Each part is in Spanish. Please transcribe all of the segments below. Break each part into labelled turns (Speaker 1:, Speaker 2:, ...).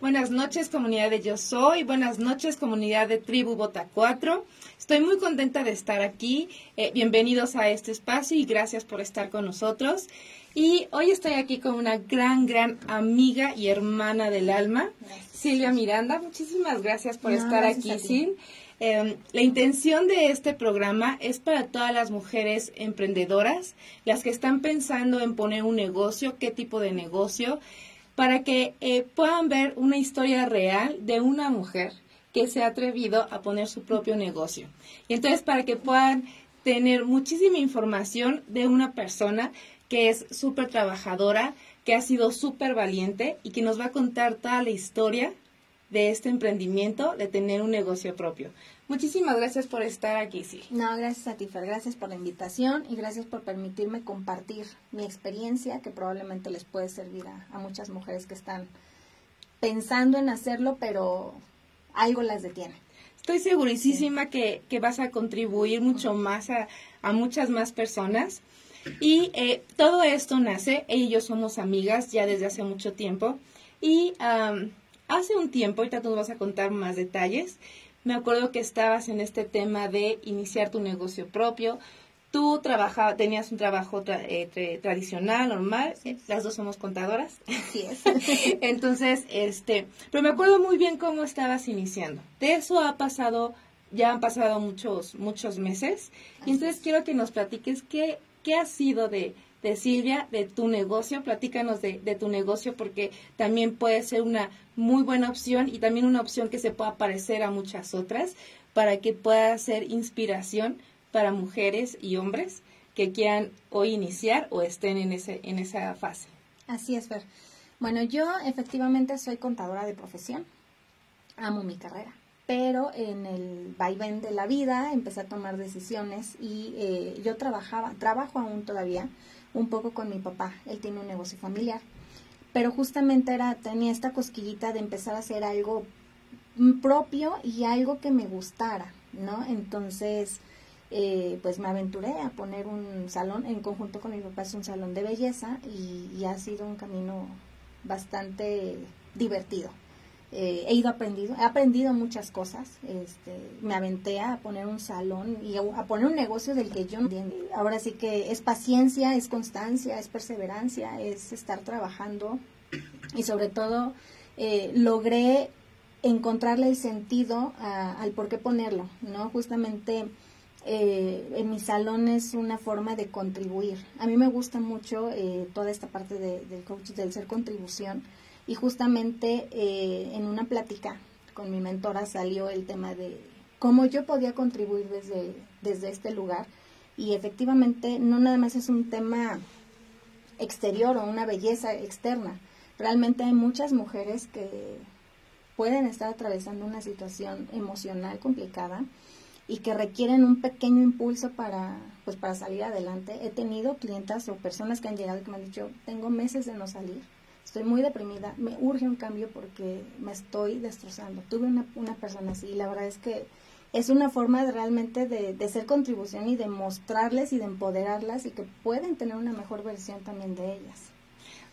Speaker 1: Buenas noches, comunidad de Yo Soy. Buenas noches, comunidad de Tribu Bota 4. Estoy muy contenta de estar aquí. Eh, bienvenidos a este espacio y gracias por estar con nosotros. Y hoy estoy aquí con una gran, gran amiga y hermana del alma, Silvia Miranda. Muchísimas gracias por estar aquí, Sil. Em, la intención de este programa es para todas las mujeres emprendedoras, las que están pensando en poner un negocio, qué tipo de negocio, para que eh, puedan ver una historia real de una mujer que se ha atrevido a poner su propio negocio. Y entonces para que puedan tener muchísima información de una persona que es súper trabajadora, que ha sido súper valiente y que nos va a contar toda la historia de este emprendimiento, de tener un negocio propio. Muchísimas gracias por estar aquí, sí.
Speaker 2: No, gracias a ti, Fer. Gracias por la invitación y gracias por permitirme compartir mi experiencia que probablemente les puede servir a, muchas mujeres que están pensando en hacerlo, pero algo las detiene.
Speaker 1: Estoy segurísima que, vas a contribuir mucho más a, muchas más personas. Y eh, todo esto nace, ella y yo somos amigas ya desde hace mucho tiempo. Y hace un tiempo, ahorita tú nos vas a contar más detalles, me acuerdo que estabas en este tema de iniciar tu negocio propio. Tú trabajabas, tenías un trabajo eh, tradicional, normal, las dos somos contadoras.
Speaker 2: Así es.
Speaker 1: Entonces, este, pero me acuerdo muy bien cómo estabas iniciando. De eso ha pasado, ya han pasado muchos, muchos meses. Y entonces quiero que nos platiques qué, qué ha sido de, de Silvia, de tu negocio. Platícanos de, de, tu negocio porque también puede ser una muy buena opción y también una opción que se pueda parecer a muchas otras para que pueda ser inspiración para mujeres y hombres que quieran hoy iniciar o estén en, ese, en esa fase.
Speaker 2: Así es, Fer. Bueno, yo efectivamente soy contadora de profesión. Amo mi carrera pero en el vaivén de la vida empecé a tomar decisiones y eh, yo trabajaba, trabajo aún todavía un poco con mi papá, él tiene un negocio familiar, pero justamente era, tenía esta cosquillita de empezar a hacer algo propio y algo que me gustara, ¿no? Entonces, eh, pues me aventuré a poner un salón, en conjunto con mi papá es un salón de belleza y ha sido un camino bastante divertido. Eh, he ido aprendido, he aprendido muchas cosas, este, me aventé a poner un salón y a, poner un negocio del que yo no. Ahora sí que es paciencia, es constancia, es perseverancia, es estar trabajando y sobre todo eh, logré encontrarle el sentido al por qué ponerlo, ¿no? Justamente eh, en mi salón es una forma de contribuir. A mí me gusta mucho toda esta parte del coach, del ser contribución y justamente eh, en una plática con mi mentora salió el tema de cómo yo podía contribuir desde, desde este lugar. Y efectivamente no nada más es un tema exterior o una belleza externa. Realmente hay muchas mujeres que pueden estar atravesando una situación emocional complicada y que requieren un pequeño impulso para pues para salir adelante. He tenido clientas o personas que han llegado y que me han dicho, tengo meses de no salir estoy muy deprimida, me urge un cambio porque me estoy destrozando. Tuve una, una persona así y la verdad es que es una forma de realmente de, de ser contribución y de mostrarles y de empoderarlas y que pueden tener una mejor versión también de ellas.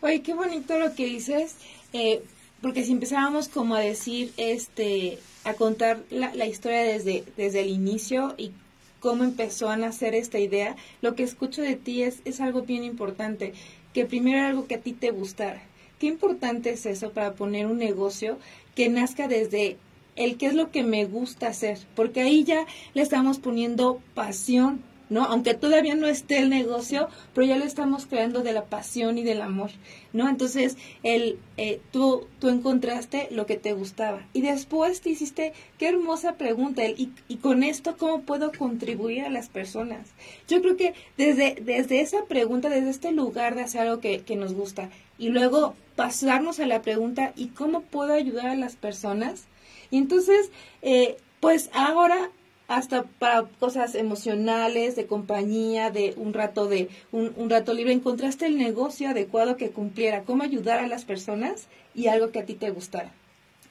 Speaker 1: Oye, qué bonito lo que dices, eh, porque si empezábamos como a decir, este, a contar la, la historia desde, desde el inicio y cómo empezó a nacer esta idea, lo que escucho de ti es, es algo bien importante, que primero algo que a ti te gustara, Qué importante es eso para poner un negocio que nazca desde el qué es lo que me gusta hacer, porque ahí ya le estamos poniendo pasión, ¿no? Aunque todavía no esté el negocio, pero ya lo estamos creando de la pasión y del amor, ¿no? Entonces, el, eh, tú, tú encontraste lo que te gustaba y después te hiciste, qué hermosa pregunta, y, y con esto, ¿cómo puedo contribuir a las personas? Yo creo que desde, desde esa pregunta, desde este lugar de hacer algo que nos gusta, y luego pasarnos a la pregunta, ¿y cómo puedo ayudar a las personas? Y entonces, eh, pues ahora hasta para cosas emocionales, de compañía, de un rato de un, rato libre, encontraste el negocio adecuado que cumpliera, cómo ayudar a las personas y algo que a ti te gustara.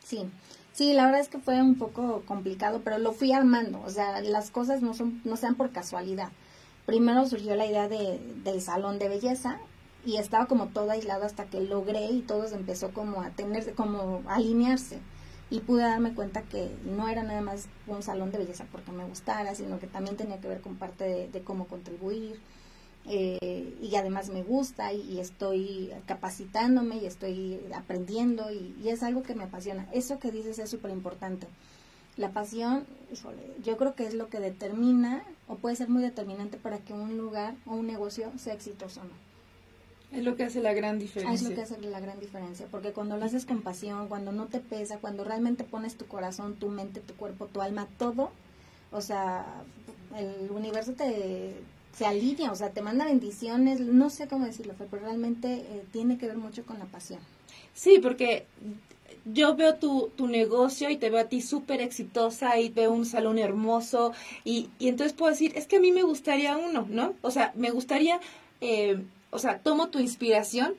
Speaker 2: Sí, sí, la verdad es que fue un poco complicado, pero lo fui armando, o sea, las cosas no son, no sean por casualidad. Primero surgió la idea de, del salón de belleza, y estaba como todo aislado hasta que logré y todo empezó como a tener, como a alinearse y pude darme cuenta que no era nada más un salón de belleza porque me gustara, sino que también tenía que ver con parte de, cómo contribuir. Eh, y además me gusta y, estoy capacitándome y estoy aprendiendo y, es algo que me apasiona. Eso que dices es súper importante. La pasión, yo creo que es lo que determina o puede ser muy determinante para que un lugar o un negocio sea exitoso o no.
Speaker 1: Es lo que hace la gran diferencia.
Speaker 2: es lo que hace la gran diferencia, porque cuando lo haces con pasión, cuando no te pesa, cuando realmente pones tu corazón, tu mente, tu cuerpo, tu alma, todo, o sea, el universo te se alinea, o sea, te manda bendiciones, no sé cómo decirlo, pero realmente eh, tiene que ver mucho con la pasión.
Speaker 1: Sí, porque yo veo tu, tu negocio y te veo a ti súper exitosa y veo un salón hermoso y, y entonces puedo decir, es que a mí me gustaría uno, ¿no? O sea, me gustaría eh, o sea, tomo tu inspiración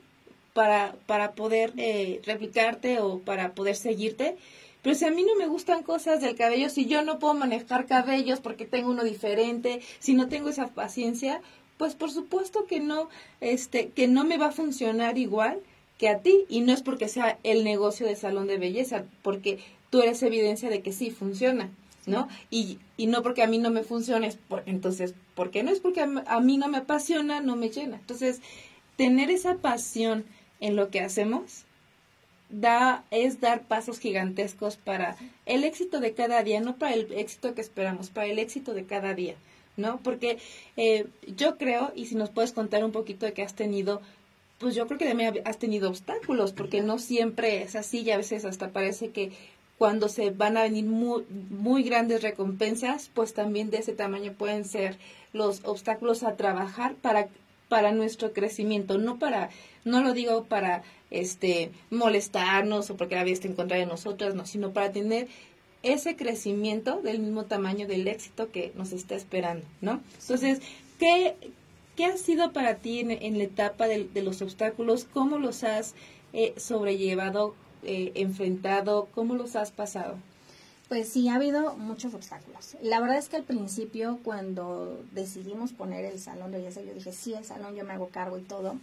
Speaker 1: para, para poder eh, replicarte o para poder seguirte. Pero si a mí no me gustan cosas del cabello, si yo no puedo manejar cabellos porque tengo uno diferente, si no tengo esa paciencia, pues por supuesto que no, este, que no me va a funcionar igual que a ti. Y no es porque sea el negocio de salón de belleza, porque tú eres evidencia de que sí funciona. ¿no? Y, y no porque a mí no me funcione, entonces, ¿por qué no? Es porque a, mí no me apasiona, no me llena. Entonces, tener esa pasión en lo que hacemos da es dar pasos gigantescos para el éxito de cada día, no para el éxito que esperamos, para el éxito de cada día, ¿no? Porque eh, yo creo, y si nos puedes contar un poquito de que has tenido, pues yo creo que también has tenido obstáculos, porque no siempre es así y a veces hasta parece que cuando se van a venir muy, muy grandes recompensas, pues también de ese tamaño pueden ser los obstáculos a trabajar para para nuestro crecimiento, no para, no lo digo para este molestarnos o porque la vida esté en contra de nosotras, no, sino para tener ese crecimiento del mismo tamaño del éxito que nos está esperando, ¿no? Entonces, ¿qué, qué ha sido para ti en, la etapa de, los obstáculos? ¿Cómo los has eh, sobrellevado? Eh, enfrentado? ¿Cómo los has pasado?
Speaker 2: Pues sí, ha habido muchos obstáculos. La verdad es que al principio, cuando decidimos poner el salón de belleza, yo dije, sí, el salón, yo me hago cargo y todo.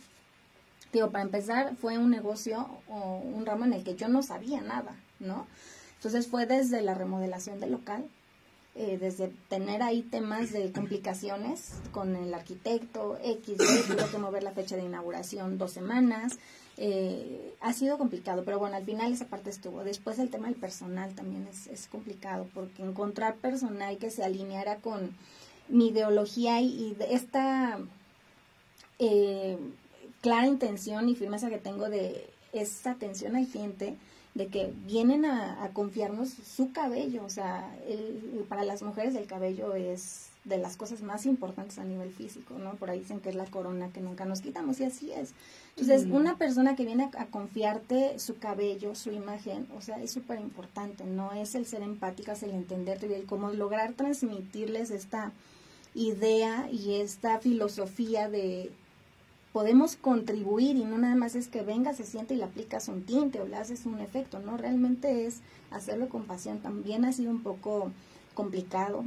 Speaker 2: Digo, para empezar, fue un negocio o un ramo en el que yo no sabía nada, ¿no? Entonces fue desde la remodelación del local, eh, desde tener ahí temas de complicaciones con el arquitecto, X, tuve que mover la fecha de inauguración dos semanas, eh, ha sido complicado, pero bueno, al final esa parte estuvo. Después el tema del personal también es, es complicado, porque encontrar personal que se alineara con mi ideología y, esta eh, clara intención y firmeza que tengo de esta atención al gente, de que vienen a, confiarnos su cabello, o sea, para las mujeres el cabello es de las cosas más importantes a nivel físico, ¿no? Por ahí dicen que es la corona que nunca nos quitamos y así es. Entonces, una persona que viene a, confiarte su cabello, su imagen, o sea, es súper importante, no es el ser empática, es el entenderte y el cómo lograr transmitirles esta idea y esta filosofía de podemos contribuir y no nada más es que venga, se siente y le aplicas un tinte o le haces un efecto, no, realmente es hacerlo con pasión. También ha sido un poco complicado.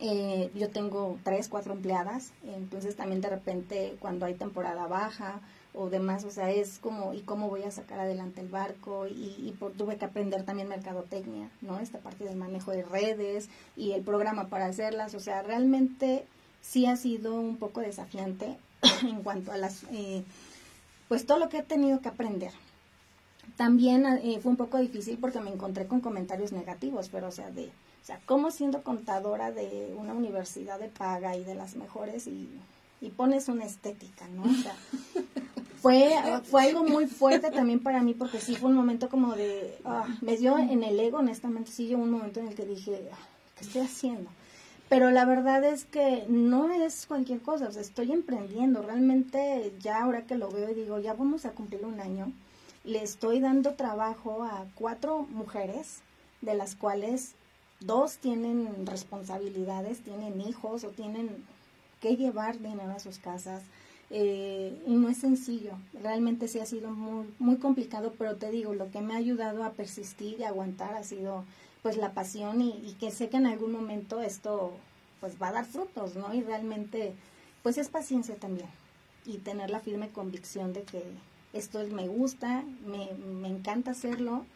Speaker 2: Eh, yo tengo tres, cuatro empleadas, entonces también de repente cuando hay temporada baja o demás, o sea, es como, ¿y cómo voy a sacar adelante el barco? Y, por, tuve que aprender también mercadotecnia, ¿no? Esta parte del manejo de redes y el programa para hacerlas, o sea, realmente sí ha sido un poco desafiante en cuanto a las, eh, pues todo lo que he tenido que aprender. También eh, fue un poco difícil porque me encontré con comentarios negativos, pero o sea, de, sea, como siendo contadora de una universidad de paga y de las mejores y, y pones una estética, ¿no? O sea, fue, fue algo muy fuerte también para mí porque sí fue un momento como de, ah, me dio en el ego, honestamente, sí llegó un momento en el que dije, ah, ¿qué estoy haciendo? Pero la verdad es que no es cualquier cosa, o sea, estoy emprendiendo, realmente ya ahora que lo veo y digo, ya vamos a cumplir un año, le estoy dando trabajo a cuatro mujeres, de las cuales dos tienen responsabilidades, tienen hijos o tienen que llevar dinero a sus casas, eh, y no es sencillo, realmente sí ha sido muy, muy complicado, pero te digo, lo que me ha ayudado a persistir y aguantar ha sido pues la pasión y, que sé que en algún momento esto pues va a dar frutos, ¿no? Y realmente pues es paciencia también. y tener la firme convicción de que esto me gusta, me, me encanta hacerlo.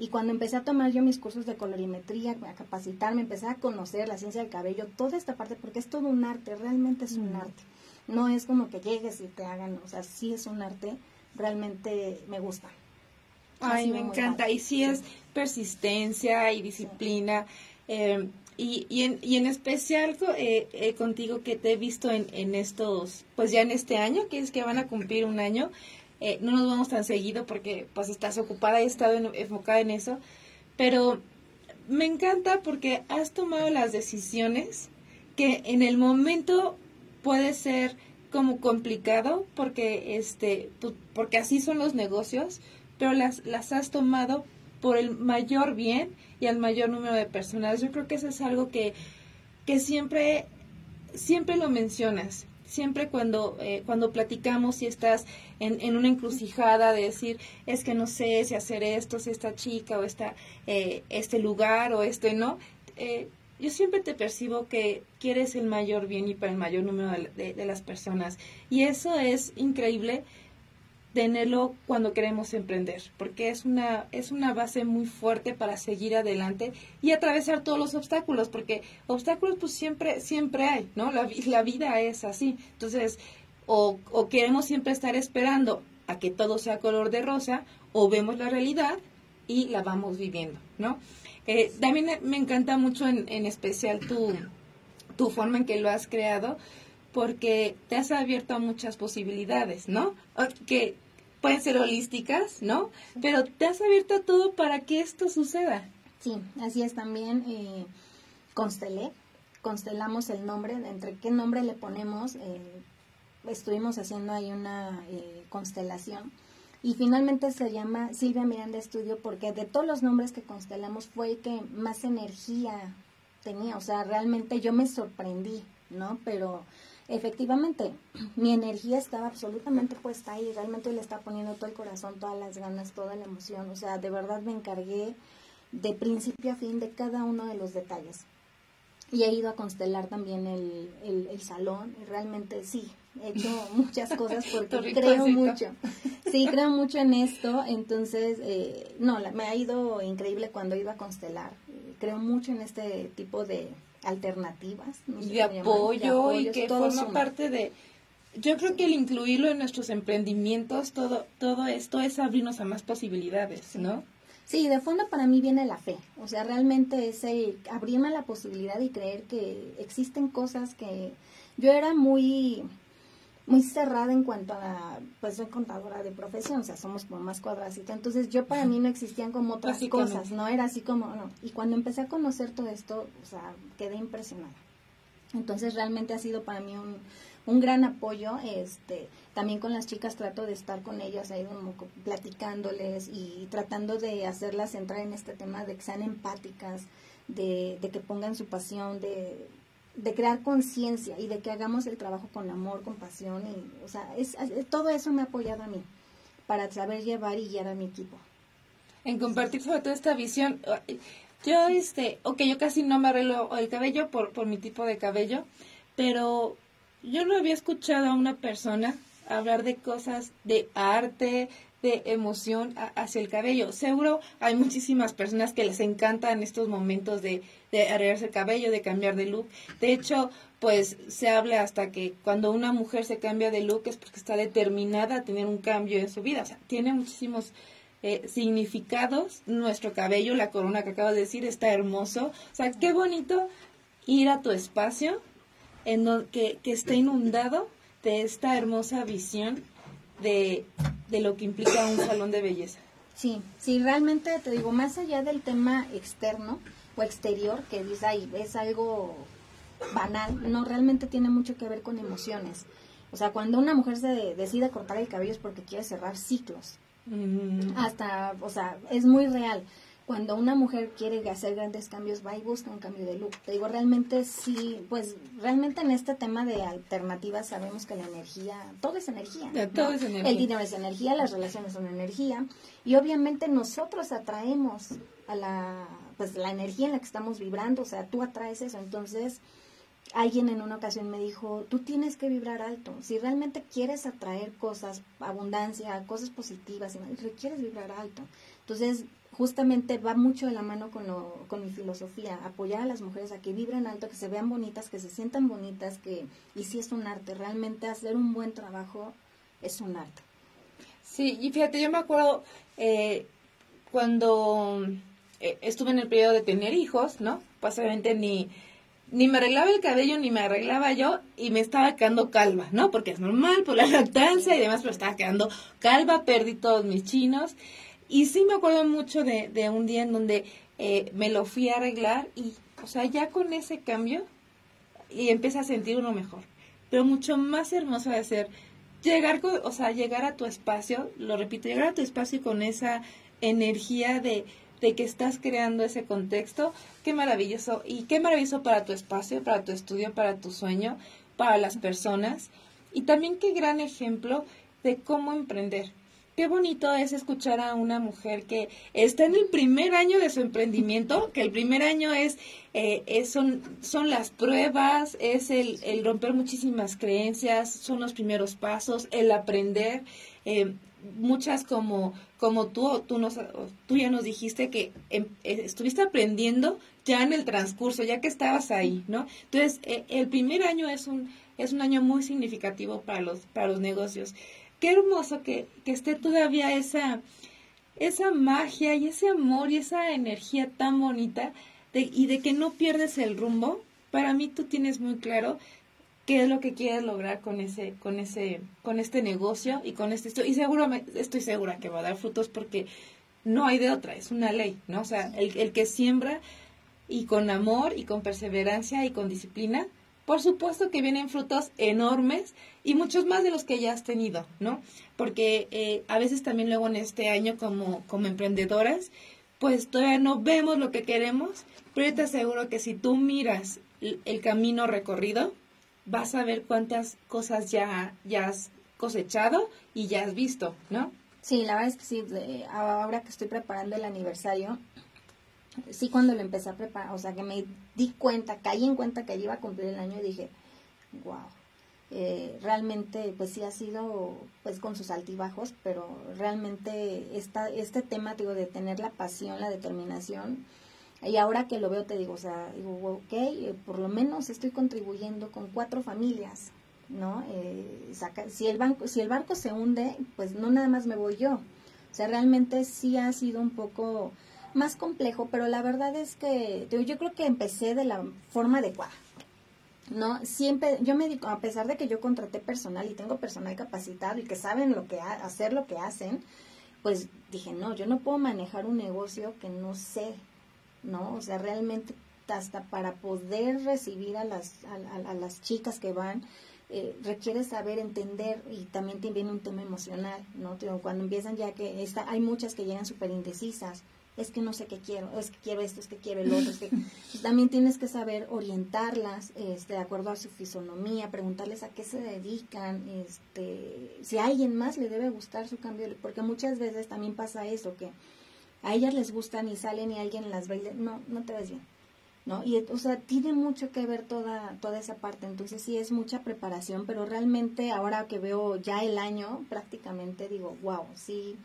Speaker 2: Y cuando empecé a tomar yo mis cursos de colorimetría, a capacitarme, empecé a conocer la ciencia del cabello, toda esta parte, porque es todo un arte, realmente es un arte. No es como que llegues y te hagan, o sea, sí es un arte, realmente me gusta.
Speaker 1: Ay, me encanta. Y sí, es persistencia y disciplina. Eh, y, y, en, y en especial eh, eh, contigo que te he visto en, en estos, pues ya en este año, que es que van a cumplir un año, eh, no nos vamos tan seguido porque pues estás ocupada y he estado enfocada en eso, pero me encanta porque has tomado las decisiones que en el momento puede ser como complicado porque este porque así son los negocios, pero las las has tomado por el mayor bien y al mayor número de personas. Yo creo que eso es algo que, que siempre, siempre lo mencionas. Siempre cuando, eh, cuando platicamos y estás en, en, una encrucijada de decir, es que no sé si hacer esto, si esta chica o esta, eh, este lugar o este no, eh, yo siempre te percibo que quieres el mayor bien y para el mayor número de, de las personas. Y eso es increíble tenerlo cuando queremos emprender, porque es una, es una base muy fuerte para seguir adelante y atravesar todos los obstáculos, porque obstáculos pues siempre, siempre hay, ¿no? La, la vida es así. Entonces, o, o queremos siempre estar esperando a que todo sea color de rosa, o vemos la realidad y la vamos viviendo, ¿no? Eh, también me encanta mucho en, en especial tu, tu forma en que lo has creado, porque te has abierto a muchas posibilidades, ¿no? Que pueden ser holísticas, ¿no? Pero te has abierto a todo para que esto suceda.
Speaker 2: Sí, así es también. Eh, constelé, constelamos el nombre, entre qué nombre le ponemos. Eh, estuvimos haciendo ahí una eh, constelación. Y finalmente se llama Silvia Miranda Estudio porque de todos los nombres que constelamos fue el que más energía tenía. O sea, realmente yo me sorprendí, ¿no? Pero efectivamente, mi energía estaba absolutamente puesta ahí, realmente le estaba poniendo todo el corazón, todas las ganas, toda la emoción, o sea, de verdad me encargué de principio a fin de cada uno de los detalles. Y he ido a constelar también el, el, salón, y realmente sí, he hecho muchas cosas porque creo mucho. Sí, creo mucho en esto, entonces, eh, no, me ha ido increíble cuando iba a constelar. Creo mucho en este tipo de, alternativas.
Speaker 1: y de apoyo, y que forma parte de... Yo creo que el incluirlo en nuestros emprendimientos, todo, todo esto es abrirnos a más posibilidades, ¿no?
Speaker 2: Sí, de fondo para mí viene la fe. O sea, realmente es el abrirme a la posibilidad y creer que existen cosas que yo era muy muy cerrada en cuanto a, pues soy contadora de profesión, o sea, somos como más cuadraditos. Entonces yo para mí no existían como otras cosas, no era así como, no. Y cuando empecé a conocer todo esto, o sea, quedé impresionada. Entonces realmente ha sido para mí un, un gran apoyo, este, también con las chicas trato de estar con ellas ahí como platicándoles y tratando de hacerlas entrar en este tema de que sean empáticas, de, de que pongan su pasión, de de crear conciencia y de que hagamos el trabajo con amor, con pasión y, o sea, es, todo eso me ha apoyado a mí para saber llevar y guiar a mi equipo.
Speaker 1: En compartir sobre todo esta visión, yo, este, ok, yo casi no me arreglo el cabello por, por mi tipo de cabello, pero yo no había escuchado a una persona hablar de cosas de arte, de emoción hacia el cabello. Seguro hay muchísimas personas que les encantan estos momentos de, de arreglarse el cabello, de cambiar de look. De hecho, pues se habla hasta que cuando una mujer se cambia de look es porque está determinada a tener un cambio en su vida. O sea, tiene muchísimos eh, significados. Nuestro cabello, la corona que acabas de decir, está hermoso. O sea, qué bonito ir a tu espacio en que, que esté inundado de esta hermosa visión de, de lo que implica un salón de belleza.
Speaker 2: Sí, sí, realmente te digo, más allá del tema externo o exterior, que es algo banal, no, realmente tiene mucho que ver con emociones. O sea, cuando una mujer se decide cortar el cabello es porque quiere cerrar ciclos. Mm. Hasta, o sea, es muy real cuando una mujer quiere hacer grandes cambios, va y busca un cambio de look. Te digo, realmente sí, pues realmente en este tema de alternativas sabemos que la energía, todo es energía.
Speaker 1: Todo es energía.
Speaker 2: El dinero es energía, las relaciones son energía. Y obviamente nosotros atraemos a la, pues la energía en la que estamos vibrando, o sea, tú atraes eso. Entonces, alguien en una ocasión me dijo, tú tienes que vibrar alto. Si realmente quieres atraer cosas, abundancia, cosas positivas, requieres vibrar alto. Entonces, justamente va mucho de la mano con, lo, con mi filosofía, apoyar a las mujeres a que vibren alto, que se vean bonitas, que se sientan bonitas, que, y si es un arte, realmente hacer un buen trabajo es un arte.
Speaker 1: Sí, y fíjate, yo me acuerdo eh, cuando eh, estuve en el periodo de tener hijos, ¿no? Pues obviamente ni, ni me arreglaba el cabello, ni me arreglaba yo, y me estaba quedando calva, ¿no? Porque es normal por la lactancia y demás, pero estaba quedando calva, perdí todos mis chinos. Y sí me acuerdo mucho de, de un día en donde eh, me lo fui a arreglar y, o sea, ya con ese cambio, y empecé a sentir uno mejor. Pero mucho más hermoso de ser llegar, o sea, llegar a tu espacio, lo repito, llegar a tu espacio con esa energía de, de que estás creando ese contexto, qué maravilloso. Y qué maravilloso para tu espacio, para tu estudio, para tu sueño, para las personas. Y también qué gran ejemplo de cómo emprender qué bonito es escuchar a una mujer que está en el primer año de su emprendimiento, que el primer año es, eh, son, son las pruebas, es el, el, romper muchísimas creencias, son los primeros pasos, el aprender. Eh, muchas como como tú tú nos tú ya nos dijiste que em, eh, estuviste aprendiendo ya en el transcurso ya que estabas ahí no entonces el primer año es un es un año muy significativo para los para los negocios qué hermoso que, esté todavía esa, esa magia y ese amor y esa energía tan bonita de, y de que no pierdes el rumbo. Para mí tú tienes muy claro qué es lo que quieres lograr con ese, con ese, con este negocio y con este y seguro estoy segura que va a dar frutos porque no hay de otra, es una ley, ¿no? O sea, el, el que siembra y con amor y con perseverancia y con disciplina, por supuesto que vienen frutos enormes y muchos más de los que ya has tenido, ¿no? Porque eh, a veces también luego en este año como, como emprendedoras, pues todavía no vemos lo que queremos, pero yo te aseguro que si tú miras el, camino recorrido, vas a ver cuántas cosas ya, ya has cosechado y ya has visto, ¿no?
Speaker 2: Sí, la verdad es que sí, ahora que estoy preparando el aniversario, sí cuando lo empecé a preparar, o sea que me di cuenta, caí en cuenta que iba a cumplir el año y dije, wow, eh, realmente pues sí ha sido pues con sus altibajos, pero realmente esta, este tema digo, de tener la pasión, la determinación, y ahora que lo veo te digo, o sea, digo, ok, eh, por lo menos estoy contribuyendo con cuatro familias, ¿no? Eh, si, el banco, si el barco se hunde, pues no nada más me voy yo. O sea, realmente sí ha sido un poco más complejo, pero la verdad es que yo creo que empecé de la forma adecuada. ¿No? Siempre, yo me digo, a pesar de que yo contraté personal y tengo personal capacitado y que saben lo que hacer lo que hacen, pues dije, no, yo no puedo manejar un negocio que no sé, ¿no? O sea, realmente hasta para poder recibir a las, a, las chicas que van, eh, requiere saber entender y también tiene un tema emocional, ¿no? Cuando empiezan ya que está, hay muchas que llegan súper indecisas, es que no sé qué quiero, es que quiero esto, es que quiero el otro, es que pues, también tienes que saber orientarlas este, de acuerdo a su fisonomía, preguntarles a qué se dedican, este, si a alguien más le debe gustar su cambio, porque muchas veces también pasa eso, que a ellas les gustan y salen y alguien las ve no, no te ves bien. ¿No? Y, o sea, tiene mucho que ver toda, toda esa parte, entonces sí es mucha preparación, pero realmente ahora que veo ya el año, prácticamente digo, wow, sí,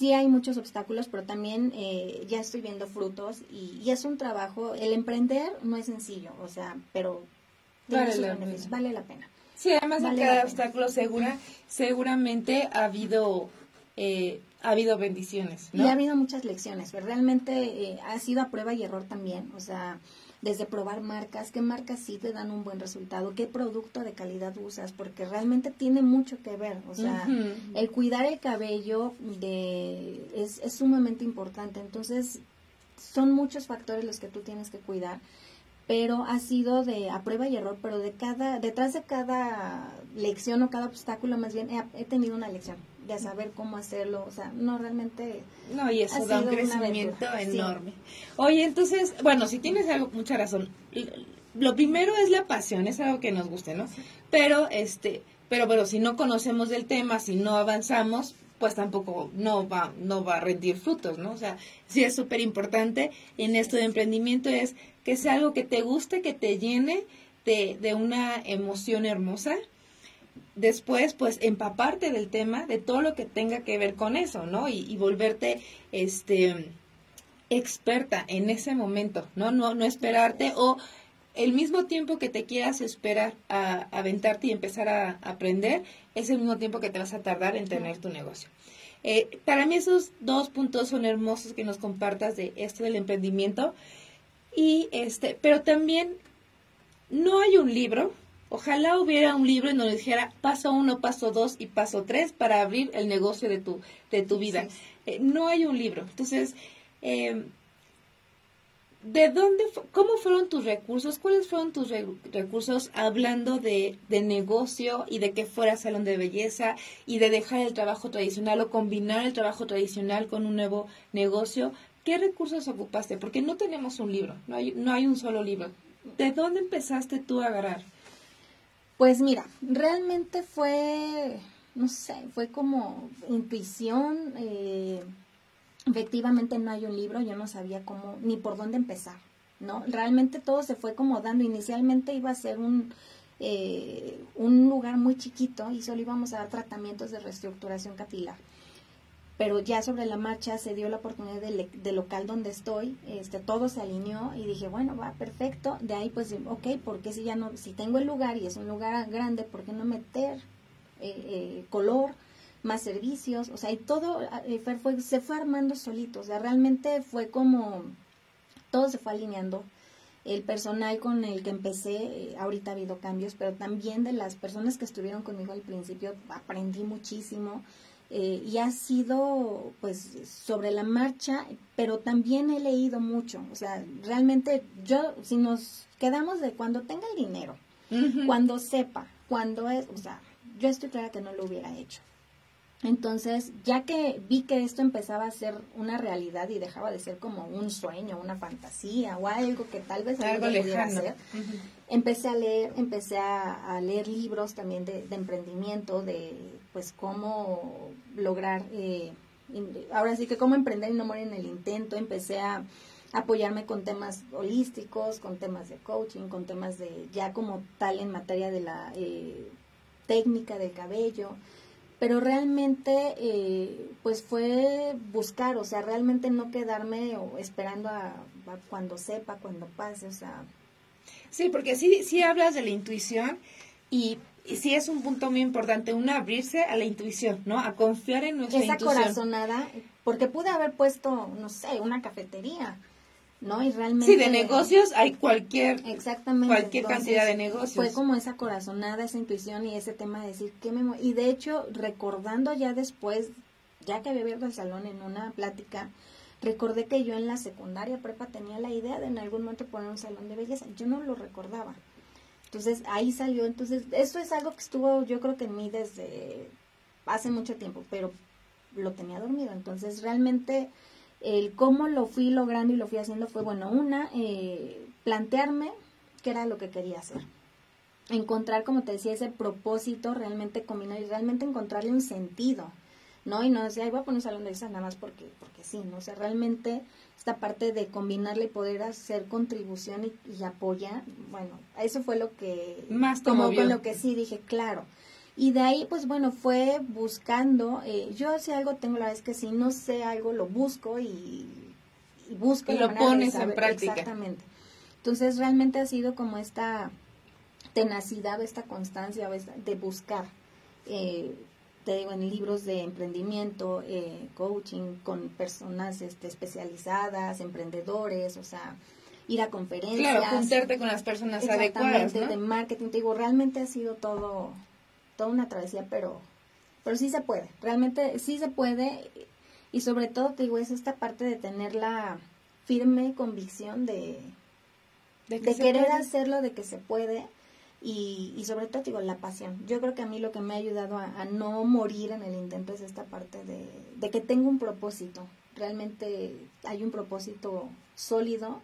Speaker 2: sí hay muchos obstáculos, pero también eh, ya estoy viendo frutos y, es un trabajo, el emprender no es sencillo, o sea, pero vale, la, vale la pena.
Speaker 1: Sí, además de cada obstáculo segura, seguramente ha habido... Eh, ha habido bendiciones.
Speaker 2: ¿no? Y ha habido muchas lecciones, pero realmente eh, ha sido a prueba y error también. O sea, desde probar marcas, qué marcas sí te dan un buen resultado, qué producto de calidad usas, porque realmente tiene mucho que ver, o sea, el cuidar el cabello de, es, es sumamente importante, entonces son muchos factores los que tú tienes que cuidar, pero ha sido de a prueba y error, pero de cada, detrás de cada lección o cada obstáculo más bien he tenido una lección de saber cómo hacerlo, o sea, no realmente...
Speaker 1: No, y eso da un crecimiento enorme. Oye, entonces, bueno, si tienes algo, mucha razón, lo primero es la pasión, es algo que nos guste, ¿no? Pero, este, pero bueno, si no conocemos del tema, si no avanzamos, pues tampoco no va, no va a rendir frutos, ¿no? O sea, sí es súper importante en esto de emprendimiento es que sea algo que te guste, que te llene de, de una emoción hermosa, después pues empaparte del tema, de todo lo que tenga que ver con eso, ¿no? Y, volverte este experta en ese momento, ¿no? No, no esperarte o el mismo tiempo que te quieras esperar a, aventarte y empezar a, aprender, es el mismo tiempo que te vas a tardar en tener tu negocio. Eh, para mí esos dos puntos son hermosos que nos compartas de esto del emprendimiento. Y este, pero también no hay un libro. Ojalá hubiera un libro en donde dijera paso uno, paso dos y paso tres para abrir el negocio de tu, de tu vida. Eh, no hay un libro. Entonces, eh, ¿de dónde, cómo fueron tus recursos? ¿Cuáles fueron tus recursos hablando de, de, negocio y de que fuera salón de belleza y de dejar el trabajo tradicional o combinar el trabajo tradicional con un nuevo negocio? ¿Qué recursos ocupaste? Porque no tenemos un libro, no hay, no hay un solo libro. ¿De dónde empezaste tú a agarrar?
Speaker 2: Pues mira, realmente fue, no sé, fue como intuición. Eh, efectivamente no hay un libro, yo no sabía cómo ni por dónde empezar, ¿no? Realmente todo se fue como dando. Inicialmente iba a ser un, eh, un lugar muy chiquito y solo íbamos a dar tratamientos de reestructuración capilar. Pero ya sobre la marcha se dio la oportunidad del local donde estoy, este, todo se alineó y dije, bueno, va perfecto. De ahí pues, ok, porque si ya no, si tengo el lugar y es un lugar grande, ¿por qué no meter eh, eh, color? más servicios, o sea, y todo eh, fue, se fue armando solito, o sea, realmente fue como, todo se fue alineando. El personal con el que empecé, ahorita ha habido cambios, pero también de las personas que estuvieron conmigo al principio, aprendí muchísimo. Eh, y ha sido pues sobre la marcha, pero también he leído mucho, o sea, realmente yo, si nos quedamos de cuando tenga el dinero, cuando sepa, cuando es, o sea, yo estoy clara que no lo hubiera hecho. Entonces, ya que vi que esto empezaba a ser una realidad y dejaba de ser como un sueño, una fantasía o algo que tal vez algo pudiera hacer, empecé a leer, empecé a, leer libros también de, emprendimiento, de pues cómo lograr, eh, ahora sí que cómo emprender y no morir en el intento, empecé a apoyarme con temas holísticos, con temas de coaching, con temas de ya como tal en materia de la eh, técnica del cabello pero realmente eh, pues fue buscar, o sea, realmente no quedarme o esperando a, cuando sepa, cuando pase, o sea.
Speaker 1: Sí, porque sí, sí hablas de la intuición y, sí es un punto muy importante, uno abrirse a la intuición, ¿no? A confiar en nuestra
Speaker 2: Esa corazonada, porque pude haber puesto, no sé, una cafetería, ¿no? Y realmente...
Speaker 1: Sí, de negocios hay cualquier,
Speaker 2: exactamente,
Speaker 1: cualquier cantidad de negocios.
Speaker 2: Fue como esa corazonada, esa intuición y ese tema de decir, ¿qué me... Y de hecho, recordando ya después, ya que había abierto el salón en una plática, recordé que yo en la secundaria prepa tenía la idea de en algún momento poner un salón de belleza. Yo no lo recordaba. Entonces ahí salió. Entonces, eso es algo que estuvo yo creo que en mí desde hace mucho tiempo, pero lo tenía dormido. Entonces realmente el cómo lo fui logrando y lo fui haciendo fue, bueno, una, eh, plantearme qué era lo que quería hacer. Encontrar, como te decía, ese propósito realmente combinar y realmente encontrarle un sentido, ¿no? Y no decir, ay, voy a poner un salón de esas nada más porque, porque sí, ¿no? O sea, realmente esta parte de combinarle y poder hacer contribución y, apoyar, bueno, eso fue lo que...
Speaker 1: Más como con
Speaker 2: lo que sí dije, claro. Y de ahí, pues bueno, fue buscando, eh, yo si algo tengo la vez que si no sé algo, lo busco y, y busco.
Speaker 1: Y lo pones en práctica.
Speaker 2: Exactamente. Entonces realmente ha sido como esta tenacidad, esta constancia de buscar. Eh, te digo, en libros de emprendimiento, eh, coaching con personas este, especializadas, emprendedores, o sea, ir a conferencias.
Speaker 1: Claro, juntarte con las personas adecuadas. ¿no?
Speaker 2: de marketing, te digo, realmente ha sido todo, toda una travesía, pero, pero sí se puede, realmente sí se puede y sobre todo te digo es esta parte de tener la firme convicción de, de, querer hacerlo, de que se puede y, y sobre todo digo la pasión. Yo creo que a mí lo que me ha ayudado a, no morir en el intento es esta parte de, de que tengo un propósito, realmente hay un propósito sólido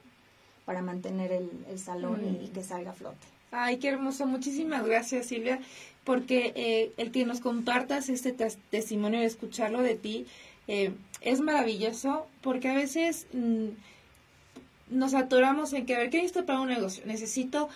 Speaker 2: para mantener el, el salón y, y, que salga a flote.
Speaker 1: Ay, qué hermoso. Muchísimas gracias, Silvia porque eh, el que nos compartas este testimonio de escucharlo de ti eh, es maravilloso, porque a veces mm, nos atoramos en que, a ver, ¿qué necesito para un negocio? Necesito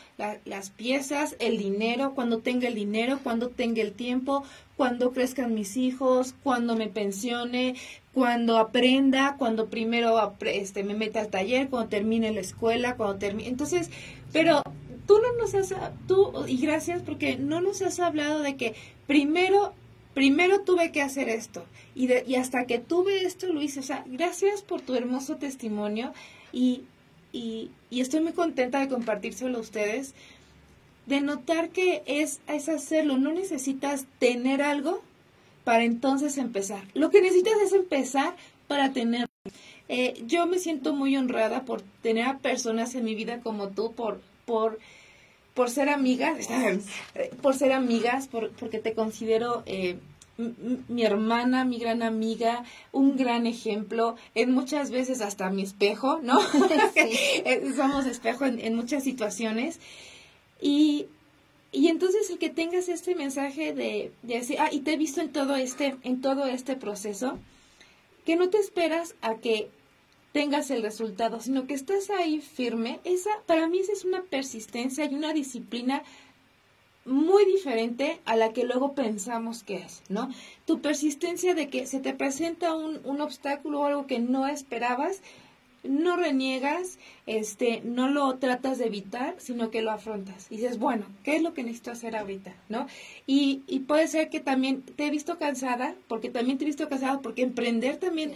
Speaker 1: las piezas, el dinero, cuando tenga el dinero, cuando tenga el tiempo, cuando crezcan mis hijos, cuando me pensione, cuando aprenda, cuando primero este, me meta al taller, cuando termine la escuela, cuando termine. Entonces, pero tú no nos has, tú, y gracias porque no nos has hablado de que primero primero tuve que hacer esto y, de, y hasta que tuve esto lo hice. O sea, gracias por tu hermoso testimonio y y, estoy muy contenta de compartírselo a ustedes, de notar que es, es hacerlo, no necesitas tener algo para entonces empezar. Lo que necesitas es empezar para tener. Eh, yo me siento muy honrada por tener a personas en mi vida como tú, por, por, por ser amigas, por ser amigas, por, porque te considero eh, mi hermana, mi gran amiga, un gran ejemplo, en muchas veces hasta mi espejo, ¿no? Somos espejo en, muchas situaciones. Y, y, entonces el que tengas este mensaje de, de, decir, ah, y te he visto en todo este, en todo este proceso, que no te esperas a que tengas el resultado, sino que estás ahí firme, esa, para mí esa es una persistencia y una disciplina muy diferente a la que luego pensamos que es, ¿no? Tu persistencia de que se te presenta un, un obstáculo o algo que no esperabas, no reniegas, este, no lo tratas de evitar, sino que lo afrontas. Y dices, bueno, ¿qué es lo que necesito hacer ahorita? ¿No? Y, y puede ser que también te he visto cansada, porque también te he visto cansada, porque emprender también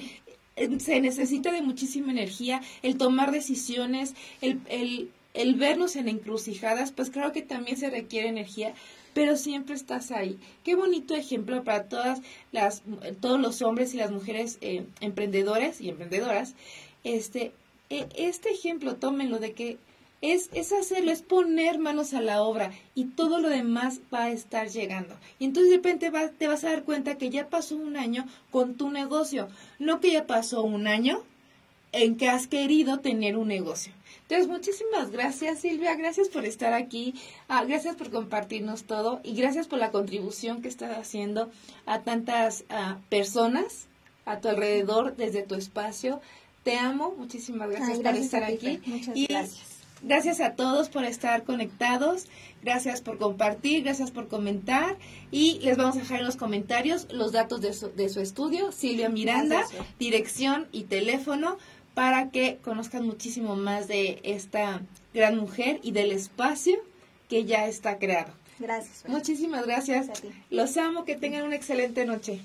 Speaker 1: eh, se necesita de muchísima energía, el tomar decisiones, el, el el vernos en encrucijadas, pues creo que también se requiere energía, pero siempre estás ahí. Qué bonito ejemplo para todas las, todos los hombres y las mujeres eh, emprendedores y emprendedoras. Este, e, este ejemplo, tómenlo de que es, es hacerlo, es poner manos a la obra y todo lo demás va a estar llegando. Y entonces de repente te vas a dar cuenta que ya pasó un año con tu negocio, no que ya pasó un año en que has querido tener un negocio. Entonces, muchísimas gracias Silvia, gracias por estar aquí, ah, gracias por compartirnos todo y gracias por la contribución que estás haciendo a tantas ah, personas a tu alrededor desde tu espacio. Te amo, muchísimas gracias, por estar aquí.
Speaker 2: Muchas gracias.
Speaker 1: Gracias a todos por estar conectados, gracias por compartir, gracias por comentar y les vamos a dejar en los comentarios los datos de su, de su estudio, Silvia Miranda, dirección y teléfono para que conozcan muchísimo más de esta gran mujer y del espacio que ya está creado.
Speaker 2: Gracias.
Speaker 1: Muchísimas gracias. Los amo, que tengan una excelente noche.